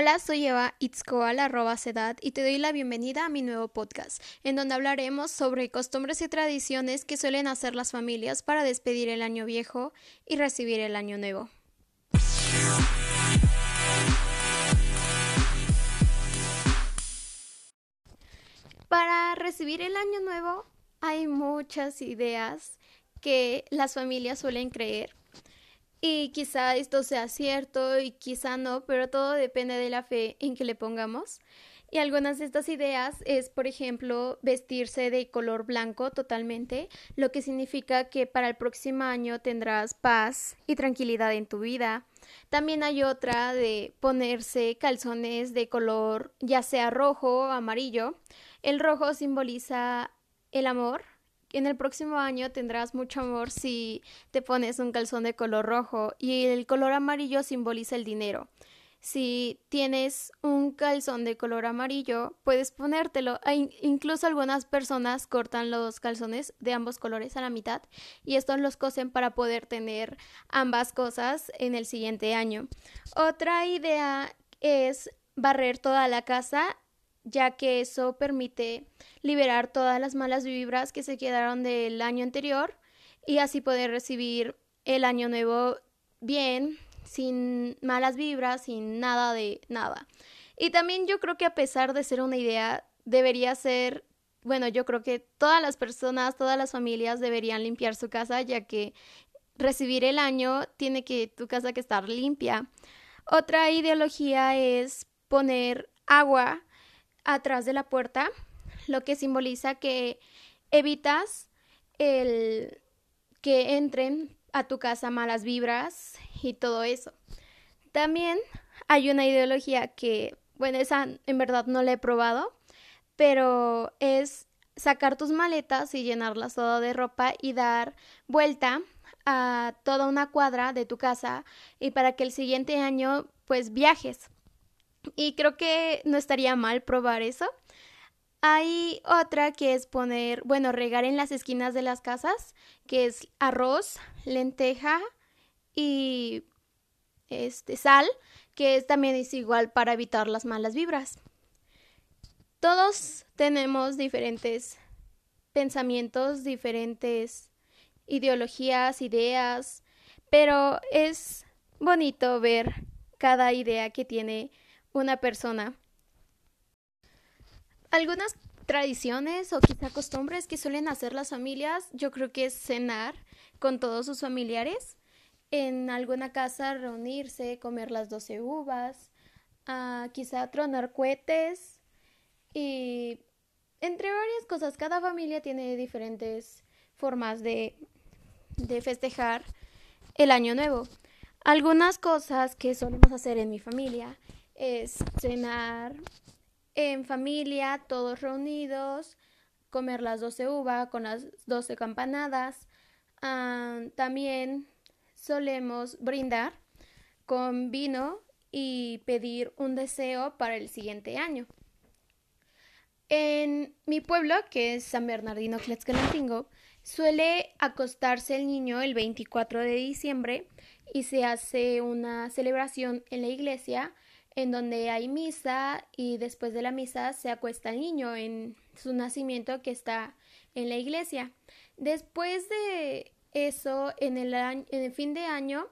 Hola, soy Eva Itzcoal, arroba sedad, y te doy la bienvenida a mi nuevo podcast, en donde hablaremos sobre costumbres y tradiciones que suelen hacer las familias para despedir el año viejo y recibir el año nuevo. Para recibir el año nuevo hay muchas ideas que las familias suelen creer y quizá esto sea cierto y quizá no, pero todo depende de la fe en que le pongamos. Y algunas de estas ideas es, por ejemplo, vestirse de color blanco totalmente, lo que significa que para el próximo año tendrás paz y tranquilidad en tu vida. También hay otra de ponerse calzones de color ya sea rojo o amarillo. El rojo simboliza el amor en el próximo año tendrás mucho amor si te pones un calzón de color rojo y el color amarillo simboliza el dinero. Si tienes un calzón de color amarillo, puedes ponértelo. incluso algunas personas cortan los calzones de ambos colores a la mitad y estos los cosen para poder tener ambas cosas en el siguiente año. Otra idea es barrer toda la casa ya que eso permite liberar todas las malas vibras que se quedaron del año anterior y así poder recibir el año nuevo bien, sin malas vibras, sin nada de nada. Y también yo creo que a pesar de ser una idea, debería ser, bueno, yo creo que todas las personas, todas las familias deberían limpiar su casa, ya que recibir el año tiene que tu casa que estar limpia. Otra ideología es poner agua atrás de la puerta, lo que simboliza que evitas el que entren a tu casa malas vibras y todo eso. También hay una ideología que, bueno, esa en verdad no la he probado, pero es sacar tus maletas y llenarlas todo de ropa y dar vuelta a toda una cuadra de tu casa y para que el siguiente año pues viajes. Y creo que no estaría mal probar eso. Hay otra que es poner, bueno, regar en las esquinas de las casas, que es arroz, lenteja y este sal, que es, también es igual para evitar las malas vibras. Todos tenemos diferentes pensamientos, diferentes ideologías, ideas, pero es bonito ver cada idea que tiene una persona. Algunas tradiciones o quizá costumbres que suelen hacer las familias, yo creo que es cenar con todos sus familiares, en alguna casa reunirse, comer las doce uvas, ah, quizá tronar cohetes y entre varias cosas. Cada familia tiene diferentes formas de, de festejar el año nuevo. Algunas cosas que solemos hacer en mi familia es cenar en familia, todos reunidos, comer las doce uvas con las doce campanadas. Ah, también solemos brindar con vino y pedir un deseo para el siguiente año. En mi pueblo, que es San Bernardino Tlaxcalantingo, suele acostarse el niño el 24 de diciembre y se hace una celebración en la iglesia en donde hay misa y después de la misa se acuesta el niño en su nacimiento que está en la iglesia. Después de eso, en el, en el fin de año,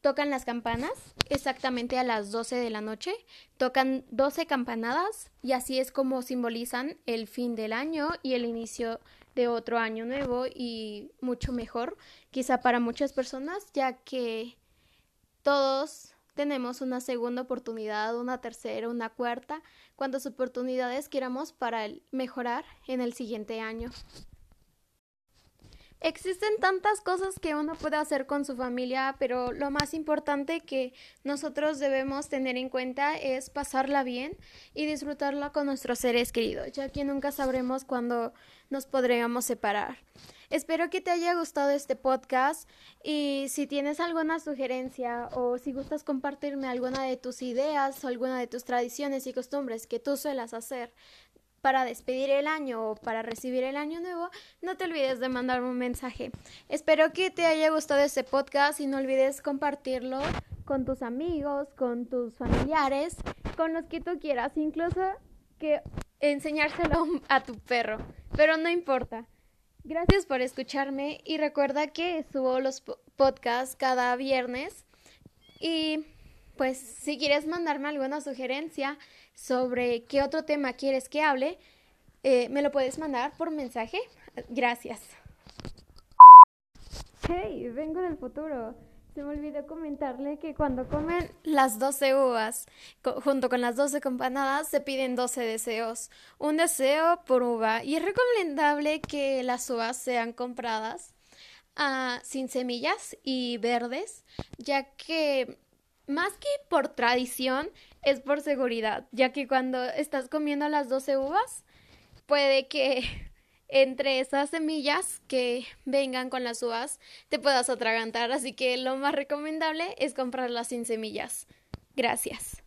tocan las campanas exactamente a las 12 de la noche, tocan 12 campanadas y así es como simbolizan el fin del año y el inicio de otro año nuevo y mucho mejor quizá para muchas personas ya que todos tenemos una segunda oportunidad, una tercera, una cuarta, cuantas oportunidades queramos para mejorar en el siguiente año. Existen tantas cosas que uno puede hacer con su familia, pero lo más importante que nosotros debemos tener en cuenta es pasarla bien y disfrutarla con nuestros seres queridos, ya que nunca sabremos cuándo nos podríamos separar. Espero que te haya gustado este podcast y si tienes alguna sugerencia o si gustas compartirme alguna de tus ideas o alguna de tus tradiciones y costumbres que tú suelas hacer para despedir el año o para recibir el año nuevo, no te olvides de mandarme un mensaje. Espero que te haya gustado este podcast y no olvides compartirlo con tus amigos, con tus familiares, con los que tú quieras, incluso que enseñárselo a tu perro, pero no importa. Gracias por escucharme y recuerda que subo los podcasts cada viernes y pues si quieres mandarme alguna sugerencia sobre qué otro tema quieres que hable, eh, me lo puedes mandar por mensaje. Gracias. Hey, vengo del futuro. Se me olvidó comentarle que cuando comen las 12 uvas junto con las 12 campanadas se piden 12 deseos. Un deseo por uva. Y es recomendable que las uvas sean compradas ah, sin semillas y verdes, ya que más que por tradición es por seguridad, ya que cuando estás comiendo las 12 uvas puede que entre esas semillas que vengan con las uvas te puedas atragantar, así que lo más recomendable es comprarlas sin semillas. Gracias.